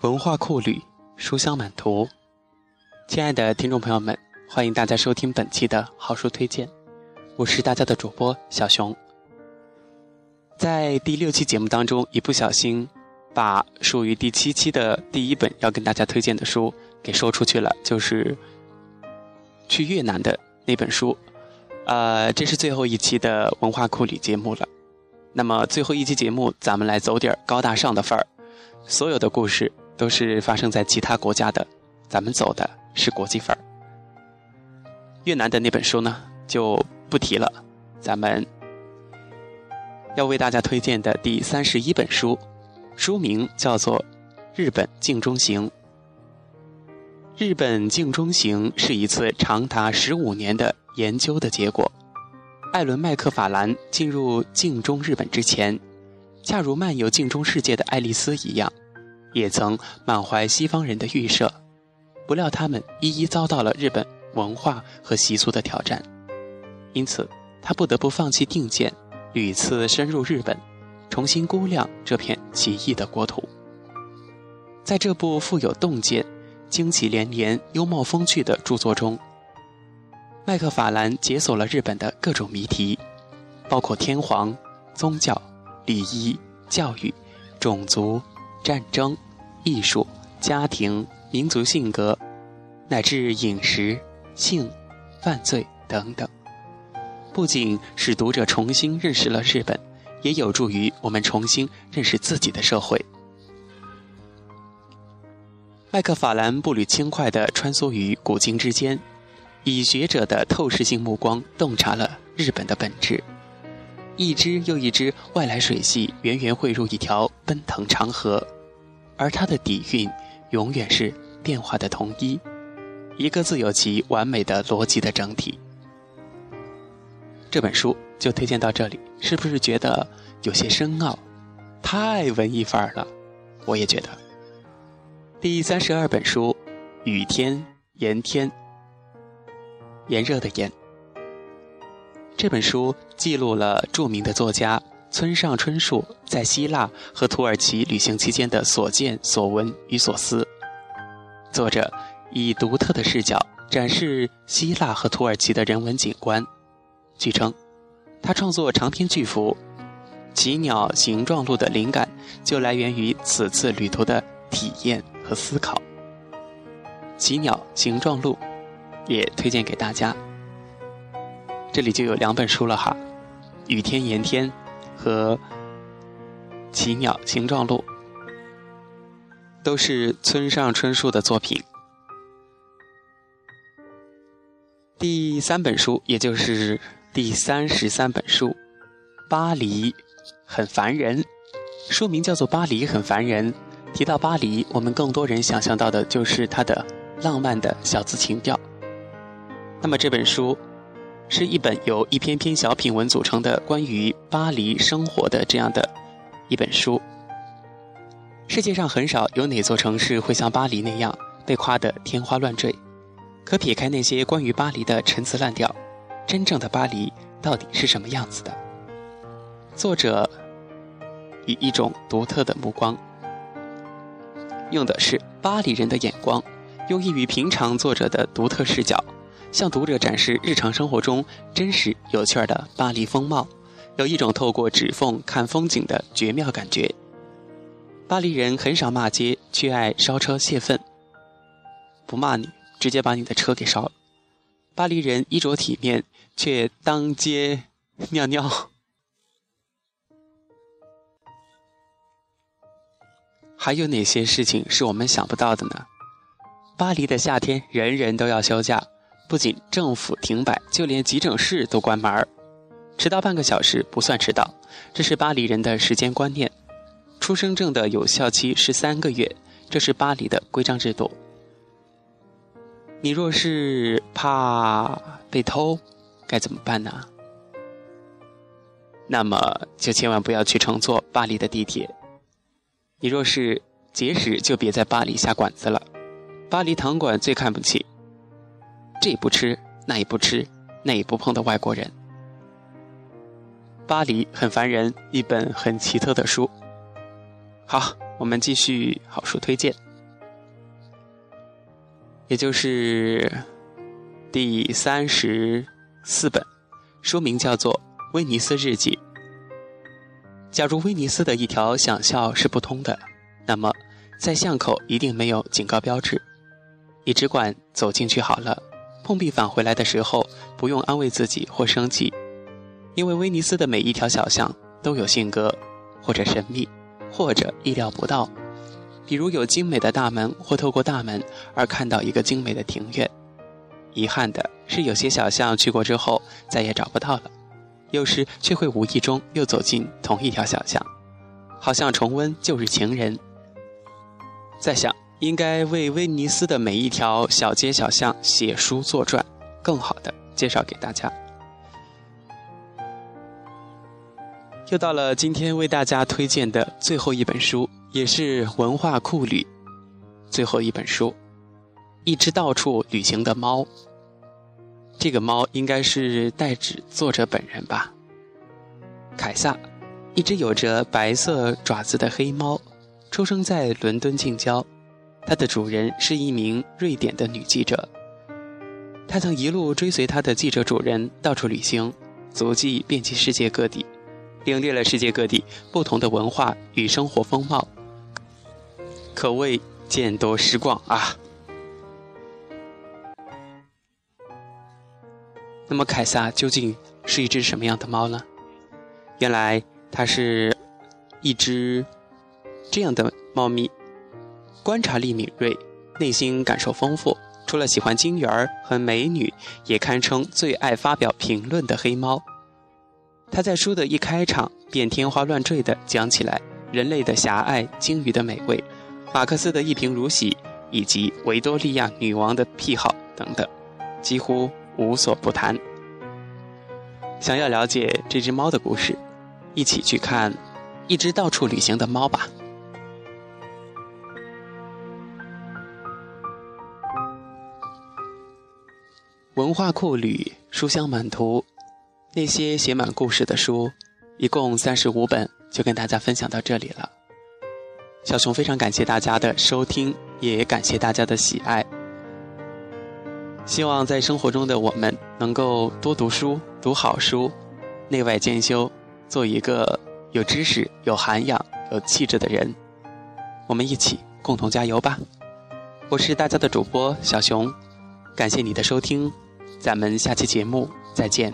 文化库旅，书香满途。亲爱的听众朋友们，欢迎大家收听本期的好书推荐，我是大家的主播小熊。在第六期节目当中，一不小心把属于第七期的第一本要跟大家推荐的书给说出去了，就是去越南的那本书。呃，这是最后一期的文化库旅节目了。那么最后一期节目，咱们来走点高大上的范儿。所有的故事都是发生在其他国家的，咱们走的是国际范儿。越南的那本书呢，就不提了。咱们要为大家推荐的第三十一本书，书名叫做《日本镜中行》。《日本镜中行》是一次长达十五年的研究的结果。艾伦·麦克法兰进入镜中日本之前，恰如漫游镜中世界的爱丽丝一样，也曾满怀西方人的预设，不料他们一一遭到了日本文化和习俗的挑战，因此他不得不放弃定见，屡次深入日本，重新估量这片奇异的国土。在这部富有洞见、惊奇连连、幽默风趣的著作中。麦克法兰解锁了日本的各种谜题，包括天皇、宗教、礼仪、教育、种族、战争、艺术、家庭、民族性格，乃至饮食、性、犯罪等等。不仅使读者重新认识了日本，也有助于我们重新认识自己的社会。麦克法兰步履轻快地穿梭于古今之间。以学者的透视性目光洞察了日本的本质，一支又一支外来水系源源汇入一条奔腾长河，而它的底蕴永远是变化的统一，一个自有其完美的逻辑的整体。这本书就推荐到这里，是不是觉得有些深奥，太文艺范儿了？我也觉得。第三十二本书，雨天炎天。炎热的炎。这本书记录了著名的作家村上春树在希腊和土耳其旅行期间的所见所闻与所思。作者以独特的视角展示希腊和土耳其的人文景观。据称，他创作长篇巨幅《奇鸟形状录》的灵感就来源于此次旅途的体验和思考。《奇鸟形状录》。也推荐给大家。这里就有两本书了哈，《雨天炎天》和《奇鸟形状录》，都是村上春树的作品。第三本书，也就是第三十三本书，《巴黎很烦人》，书名叫做《巴黎很烦人》。提到巴黎，我们更多人想象到的就是它的浪漫的小资情调。那么这本书，是一本由一篇篇小品文组成的关于巴黎生活的这样的一本书。世界上很少有哪座城市会像巴黎那样被夸得天花乱坠。可撇开那些关于巴黎的陈词滥调，真正的巴黎到底是什么样子的？作者以一种独特的目光，用的是巴黎人的眼光，用异于平常作者的独特视角。向读者展示日常生活中真实有趣的巴黎风貌，有一种透过指缝看风景的绝妙感觉。巴黎人很少骂街，却爱烧车泄愤。不骂你，直接把你的车给烧了。巴黎人衣着体面，却当街 尿尿。还有哪些事情是我们想不到的呢？巴黎的夏天，人人都要休假。不仅政府停摆，就连急诊室都关门儿。迟到半个小时不算迟到，这是巴黎人的时间观念。出生证的有效期是三个月，这是巴黎的规章制度。你若是怕被偷，该怎么办呢？那么就千万不要去乘坐巴黎的地铁。你若是节食，就别在巴黎下馆子了。巴黎糖馆最看不起。这也不吃，那也不吃，那也不碰的外国人。巴黎很烦人，一本很奇特的书。好，我们继续好书推荐。也就是第三十四本，书名叫做《威尼斯日记》。假如威尼斯的一条小巷是不通的，那么在巷口一定没有警告标志。你只管走进去好了。碰壁返回来的时候，不用安慰自己或生气，因为威尼斯的每一条小巷都有性格，或者神秘，或者意料不到。比如有精美的大门，或透过大门而看到一个精美的庭院。遗憾的是，有些小巷去过之后再也找不到了。有时却会无意中又走进同一条小巷，好像重温旧日情人。在想，应该为威尼斯的每一条小街小巷写书作传，更好的介绍给大家。又到了今天为大家推荐的最后一本书，也是文化库里最后一本书，《一只到处旅行的猫》。这个猫应该是代指作者本人吧。凯撒，一只有着白色爪子的黑猫，出生在伦敦近郊。它的主人是一名瑞典的女记者。它曾一路追随它的记者主人到处旅行，足迹遍及世界各地，领略了世界各地不同的文化与生活风貌，可谓见多识广啊。那么凯撒究竟是一只什么样的猫呢？原来它是一只这样的猫咪，观察力敏锐，内心感受丰富。除了喜欢金鱼儿和美女，也堪称最爱发表评论的黑猫。他在书的一开场便天花乱坠地讲起来人类的狭隘、鲸鱼的美味、马克思的一贫如洗，以及维多利亚女王的癖好等等，几乎。无所不谈。想要了解这只猫的故事，一起去看《一只到处旅行的猫》吧。文化库里书香满途，那些写满故事的书，一共三十五本，就跟大家分享到这里了。小熊非常感谢大家的收听，也感谢大家的喜爱。希望在生活中的我们能够多读书，读好书，内外兼修，做一个有知识、有涵养、有气质的人。我们一起共同加油吧！我是大家的主播小熊，感谢你的收听，咱们下期节目再见。